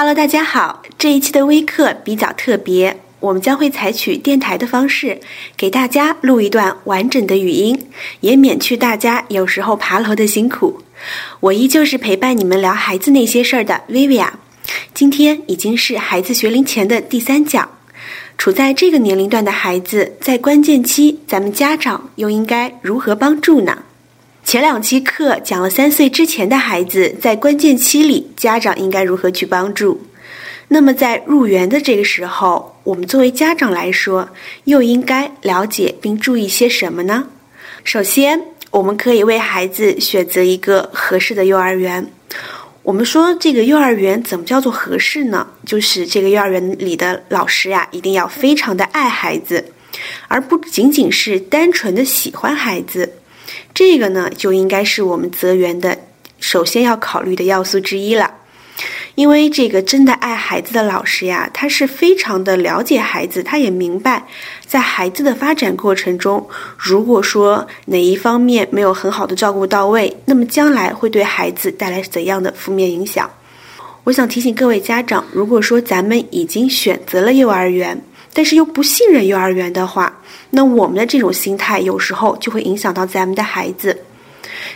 Hello，大家好。这一期的微课比较特别，我们将会采取电台的方式，给大家录一段完整的语音，也免去大家有时候爬楼的辛苦。我依旧是陪伴你们聊孩子那些事儿的 Vivia，。今天已经是孩子学龄前的第三讲，处在这个年龄段的孩子，在关键期，咱们家长又应该如何帮助呢？前两期课讲了三岁之前的孩子在关键期里，家长应该如何去帮助。那么在入园的这个时候，我们作为家长来说，又应该了解并注意些什么呢？首先，我们可以为孩子选择一个合适的幼儿园。我们说这个幼儿园怎么叫做合适呢？就是这个幼儿园里的老师呀，一定要非常的爱孩子，而不仅仅是单纯的喜欢孩子。这个呢，就应该是我们择园的首先要考虑的要素之一了。因为这个真的爱孩子的老师呀，他是非常的了解孩子，他也明白在孩子的发展过程中，如果说哪一方面没有很好的照顾到位，那么将来会对孩子带来怎样的负面影响？我想提醒各位家长，如果说咱们已经选择了幼儿园，但是又不信任幼儿园的话，那我们的这种心态有时候就会影响到咱们的孩子。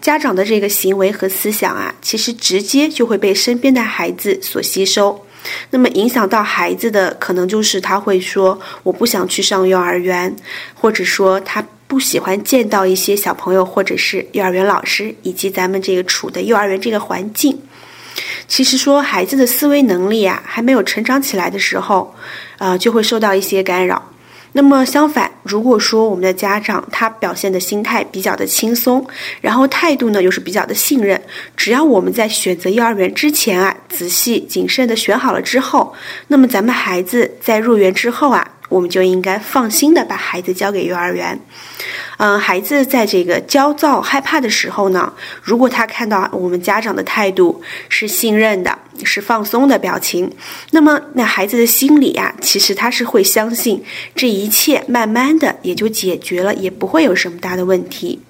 家长的这个行为和思想啊，其实直接就会被身边的孩子所吸收。那么影响到孩子的，可能就是他会说：“我不想去上幼儿园”，或者说他不喜欢见到一些小朋友，或者是幼儿园老师，以及咱们这个处的幼儿园这个环境。其实说孩子的思维能力啊，还没有成长起来的时候，呃，就会受到一些干扰。那么相反，如果说我们的家长他表现的心态比较的轻松，然后态度呢又是比较的信任，只要我们在选择幼儿园之前啊，仔细谨慎的选好了之后，那么咱们孩子在入园之后啊。我们就应该放心的把孩子交给幼儿园。嗯，孩子在这个焦躁、害怕的时候呢，如果他看到我们家长的态度是信任的、是放松的表情，那么那孩子的心里啊，其实他是会相信这一切，慢慢的也就解决了，也不会有什么大的问题。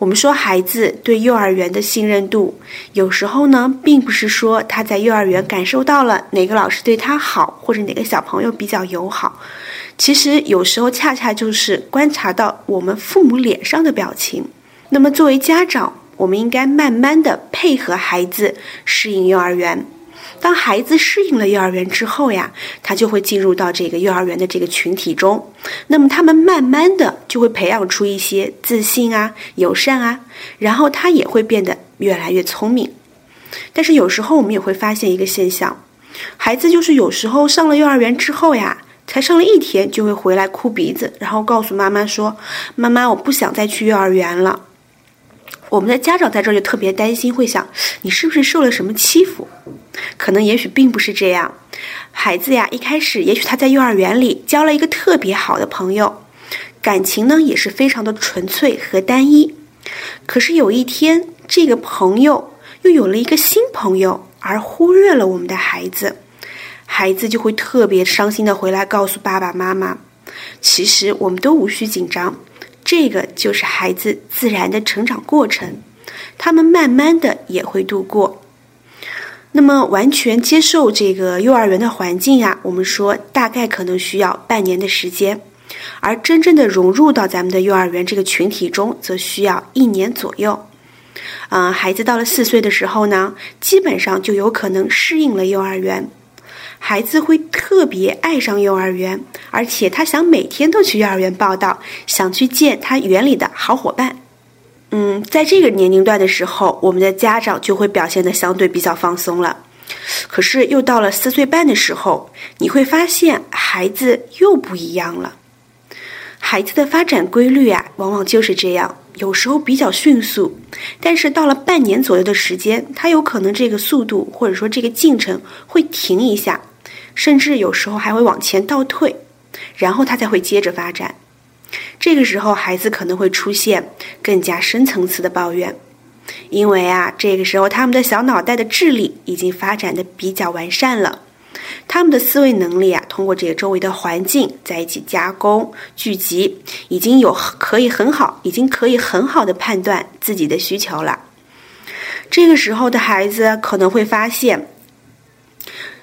我们说孩子对幼儿园的信任度，有时候呢，并不是说他在幼儿园感受到了哪个老师对他好，或者哪个小朋友比较友好。其实有时候恰恰就是观察到我们父母脸上的表情。那么作为家长，我们应该慢慢的配合孩子适应幼儿园。当孩子适应了幼儿园之后呀，他就会进入到这个幼儿园的这个群体中。那么他们慢慢的就会培养出一些自信啊、友善啊，然后他也会变得越来越聪明。但是有时候我们也会发现一个现象，孩子就是有时候上了幼儿园之后呀，才上了一天就会回来哭鼻子，然后告诉妈妈说：“妈妈，我不想再去幼儿园了。”我们的家长在这儿就特别担心，会想你是不是受了什么欺负？可能也许并不是这样。孩子呀，一开始也许他在幼儿园里交了一个特别好的朋友，感情呢也是非常的纯粹和单一。可是有一天，这个朋友又有了一个新朋友，而忽略了我们的孩子，孩子就会特别伤心的回来告诉爸爸妈妈。其实我们都无需紧张。这个就是孩子自然的成长过程，他们慢慢的也会度过。那么完全接受这个幼儿园的环境呀，我们说大概可能需要半年的时间，而真正的融入到咱们的幼儿园这个群体中，则需要一年左右。嗯，孩子到了四岁的时候呢，基本上就有可能适应了幼儿园。孩子会特别爱上幼儿园，而且他想每天都去幼儿园报道，想去见他园里的好伙伴。嗯，在这个年龄段的时候，我们的家长就会表现的相对比较放松了。可是又到了四岁半的时候，你会发现孩子又不一样了。孩子的发展规律啊，往往就是这样，有时候比较迅速，但是到了半年左右的时间，他有可能这个速度或者说这个进程会停一下。甚至有时候还会往前倒退，然后他才会接着发展。这个时候，孩子可能会出现更加深层次的抱怨，因为啊，这个时候他们的小脑袋的智力已经发展的比较完善了，他们的思维能力啊，通过这个周围的环境在一起加工聚集，已经有可以很好，已经可以很好的判断自己的需求了。这个时候的孩子可能会发现。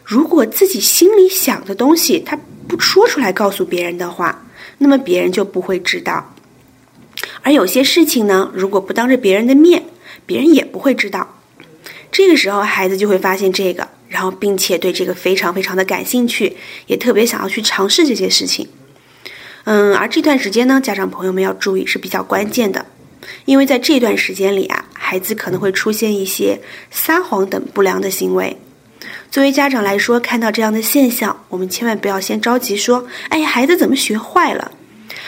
如果自己心里想的东西他不说出来告诉别人的话，那么别人就不会知道。而有些事情呢，如果不当着别人的面，别人也不会知道。这个时候，孩子就会发现这个，然后并且对这个非常非常的感兴趣，也特别想要去尝试这些事情。嗯，而这段时间呢，家长朋友们要注意是比较关键的，因为在这段时间里啊，孩子可能会出现一些撒谎等不良的行为。作为家长来说，看到这样的现象，我们千万不要先着急说：“哎呀，孩子怎么学坏了？”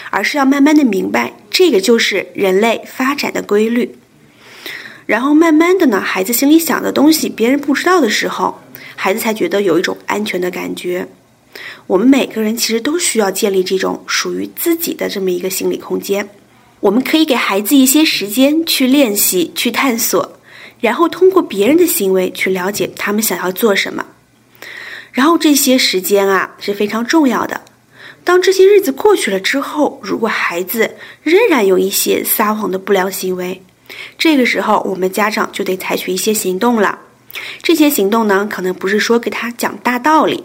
而是要慢慢的明白，这个就是人类发展的规律。然后慢慢的呢，孩子心里想的东西别人不知道的时候，孩子才觉得有一种安全的感觉。我们每个人其实都需要建立这种属于自己的这么一个心理空间。我们可以给孩子一些时间去练习、去探索，然后通过别人的行为去了解他们想要做什么。然后这些时间啊是非常重要的。当这些日子过去了之后，如果孩子仍然有一些撒谎的不良行为，这个时候我们家长就得采取一些行动了。这些行动呢，可能不是说给他讲大道理，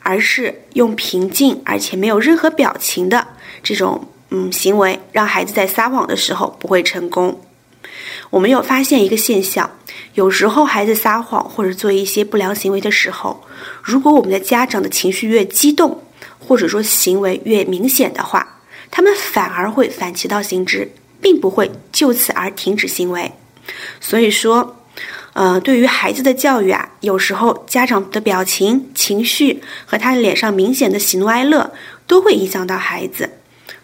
而是用平静而且没有任何表情的这种嗯行为，让孩子在撒谎的时候不会成功。我们有发现一个现象，有时候孩子撒谎或者做一些不良行为的时候，如果我们的家长的情绪越激动，或者说行为越明显的话，他们反而会反其道行之，并不会就此而停止行为。所以说，呃，对于孩子的教育啊，有时候家长的表情、情绪和他脸上明显的喜怒哀乐都会影响到孩子。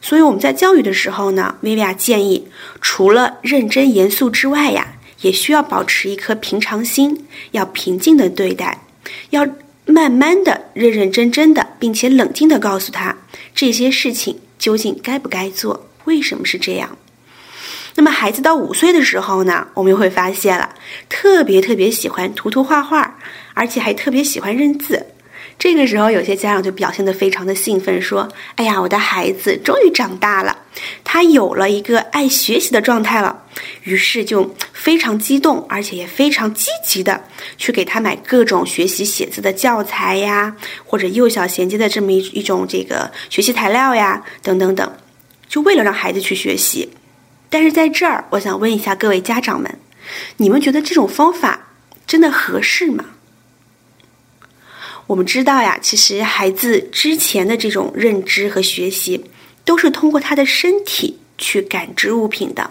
所以我们在教育的时候呢，薇薇娅建议，除了认真严肃之外呀，也需要保持一颗平常心，要平静的对待，要。慢慢的、认认真真的，并且冷静的告诉他这些事情究竟该不该做，为什么是这样。那么孩子到五岁的时候呢，我们会发现了，特别特别喜欢涂涂画画，而且还特别喜欢认字。这个时候，有些家长就表现得非常的兴奋，说：“哎呀，我的孩子终于长大了，他有了一个爱学习的状态了。”于是就非常激动，而且也非常积极的去给他买各种学习写字的教材呀，或者幼小衔接的这么一一种这个学习材料呀，等等等，就为了让孩子去学习。但是在这儿，我想问一下各位家长们，你们觉得这种方法真的合适吗？我们知道呀，其实孩子之前的这种认知和学习，都是通过他的身体去感知物品的。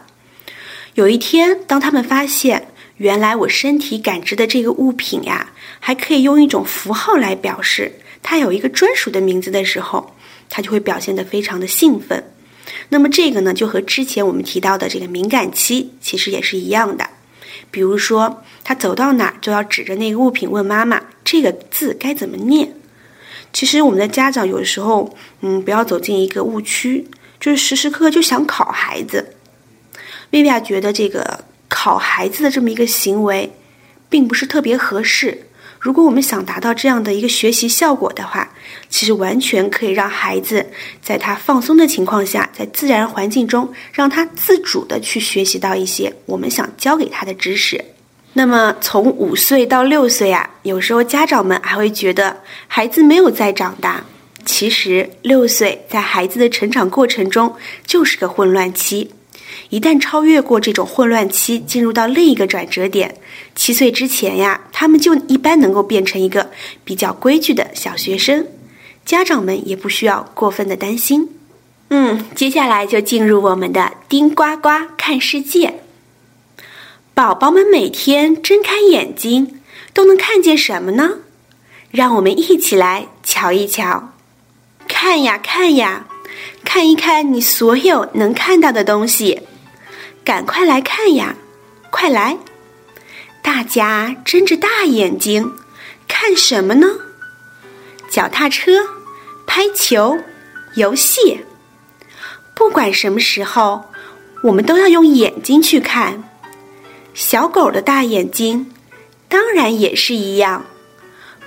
有一天，当他们发现原来我身体感知的这个物品呀，还可以用一种符号来表示，它有一个专属的名字的时候，他就会表现得非常的兴奋。那么这个呢，就和之前我们提到的这个敏感期其实也是一样的。比如说，他走到哪就要指着那个物品问妈妈。这个字该怎么念？其实我们的家长有时候，嗯，不要走进一个误区，就是时时刻刻就想考孩子。薇薇娅觉得这个考孩子的这么一个行为，并不是特别合适。如果我们想达到这样的一个学习效果的话，其实完全可以让孩子在他放松的情况下，在自然环境中，让他自主的去学习到一些我们想教给他的知识。那么从五岁到六岁啊，有时候家长们还会觉得孩子没有在长大。其实六岁在孩子的成长过程中就是个混乱期，一旦超越过这种混乱期，进入到另一个转折点，七岁之前呀，他们就一般能够变成一个比较规矩的小学生。家长们也不需要过分的担心。嗯，接下来就进入我们的丁呱呱看世界。宝宝们每天睁开眼睛都能看见什么呢？让我们一起来瞧一瞧。看呀看呀，看一看你所有能看到的东西。赶快来看呀，快来！大家睁着大眼睛看什么呢？脚踏车、拍球、游戏。不管什么时候，我们都要用眼睛去看。小狗的大眼睛，当然也是一样，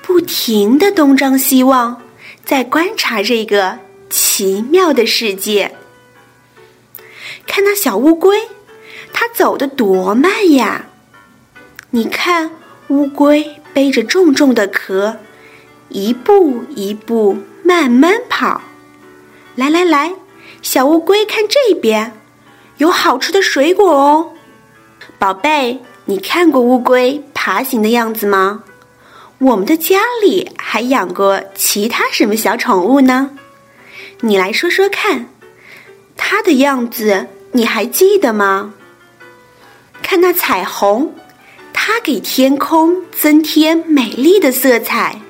不停的东张西望，在观察这个奇妙的世界。看那小乌龟，它走得多慢呀！你看，乌龟背着重重的壳，一步一步慢慢跑。来来来，小乌龟，看这边，有好吃的水果哦。宝贝，你看过乌龟爬行的样子吗？我们的家里还养过其他什么小宠物呢？你来说说看，它的样子你还记得吗？看那彩虹，它给天空增添美丽的色彩。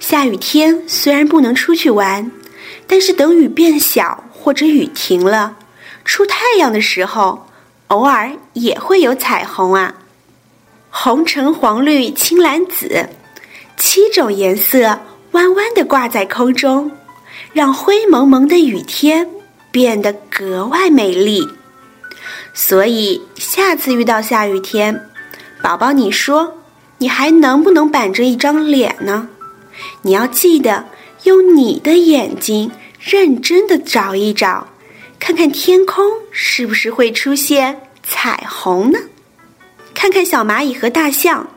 下雨天虽然不能出去玩，但是等雨变小或者雨停了，出太阳的时候，偶尔也会有彩虹啊！红橙黄绿青蓝紫，七种颜色弯弯的挂在空中。让灰蒙蒙的雨天变得格外美丽。所以下次遇到下雨天，宝宝，你说你还能不能板着一张脸呢？你要记得用你的眼睛认真的找一找，看看天空是不是会出现彩虹呢？看看小蚂蚁和大象，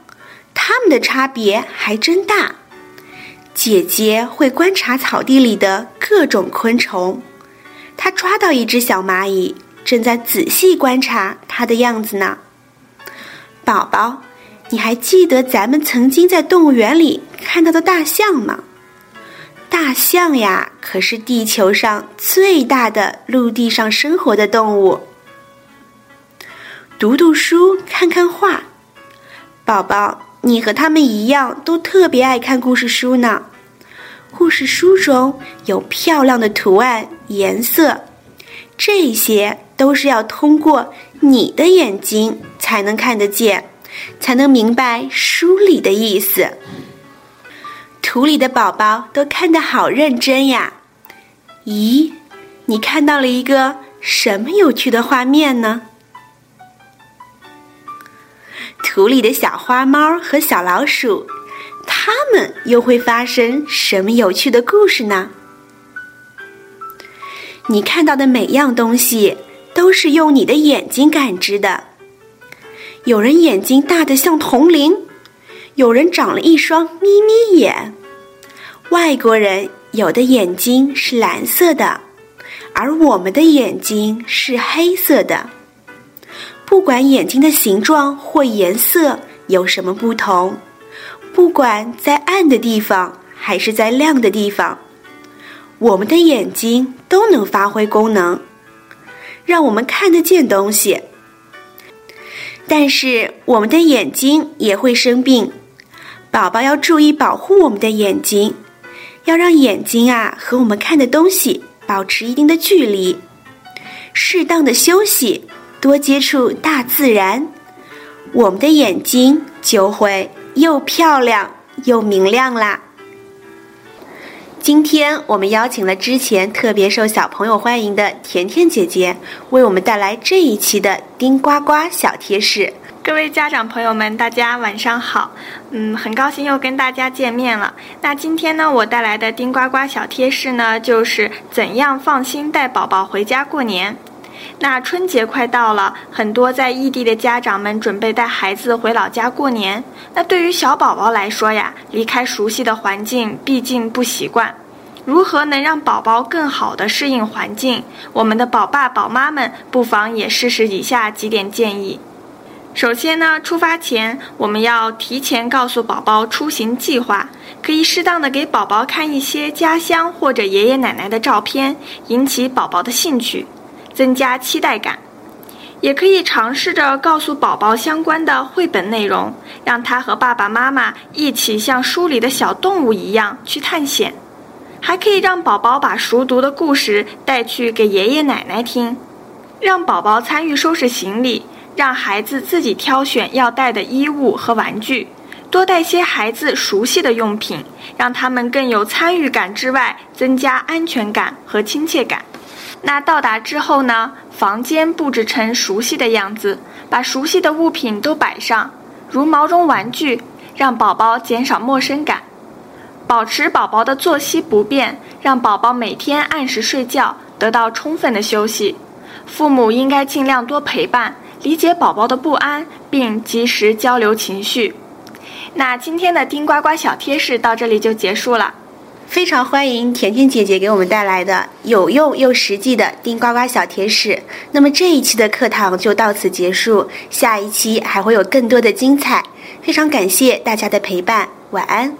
它们的差别还真大。姐姐会观察草地里的各种昆虫，她抓到一只小蚂蚁，正在仔细观察它的样子呢。宝宝，你还记得咱们曾经在动物园里看到的大象吗？大象呀，可是地球上最大的陆地上生活的动物。读读书，看看画，宝宝。你和他们一样，都特别爱看故事书呢。故事书中有漂亮的图案、颜色，这些都是要通过你的眼睛才能看得见，才能明白书里的意思。图里的宝宝都看得好认真呀！咦，你看到了一个什么有趣的画面呢？图里的小花猫和小老鼠，它们又会发生什么有趣的故事呢？你看到的每样东西都是用你的眼睛感知的。有人眼睛大得像铜铃，有人长了一双眯眯眼。外国人有的眼睛是蓝色的，而我们的眼睛是黑色的。不管眼睛的形状或颜色有什么不同，不管在暗的地方还是在亮的地方，我们的眼睛都能发挥功能，让我们看得见东西。但是我们的眼睛也会生病，宝宝要注意保护我们的眼睛，要让眼睛啊和我们看的东西保持一定的距离，适当的休息。多接触大自然，我们的眼睛就会又漂亮又明亮啦。今天我们邀请了之前特别受小朋友欢迎的甜甜姐姐，为我们带来这一期的丁呱呱小贴士。各位家长朋友们，大家晚上好，嗯，很高兴又跟大家见面了。那今天呢，我带来的丁呱呱小贴士呢，就是怎样放心带宝宝回家过年。那春节快到了，很多在异地的家长们准备带孩子回老家过年。那对于小宝宝来说呀，离开熟悉的环境，毕竟不习惯。如何能让宝宝更好的适应环境？我们的宝爸宝妈们不妨也试试以下几点建议。首先呢，出发前我们要提前告诉宝宝出行计划，可以适当的给宝宝看一些家乡或者爷爷奶奶的照片，引起宝宝的兴趣。增加期待感，也可以尝试着告诉宝宝相关的绘本内容，让他和爸爸妈妈一起像书里的小动物一样去探险。还可以让宝宝把熟读的故事带去给爷爷奶奶听，让宝宝参与收拾行李，让孩子自己挑选要带的衣物和玩具，多带些孩子熟悉的用品，让他们更有参与感之外，增加安全感和亲切感。那到达之后呢？房间布置成熟悉的样子，把熟悉的物品都摆上，如毛绒玩具，让宝宝减少陌生感。保持宝宝的作息不变，让宝宝每天按时睡觉，得到充分的休息。父母应该尽量多陪伴，理解宝宝的不安，并及时交流情绪。那今天的丁呱呱小贴士到这里就结束了。非常欢迎甜甜姐姐给我们带来的有用又实际的丁呱呱小贴士。那么这一期的课堂就到此结束，下一期还会有更多的精彩。非常感谢大家的陪伴，晚安。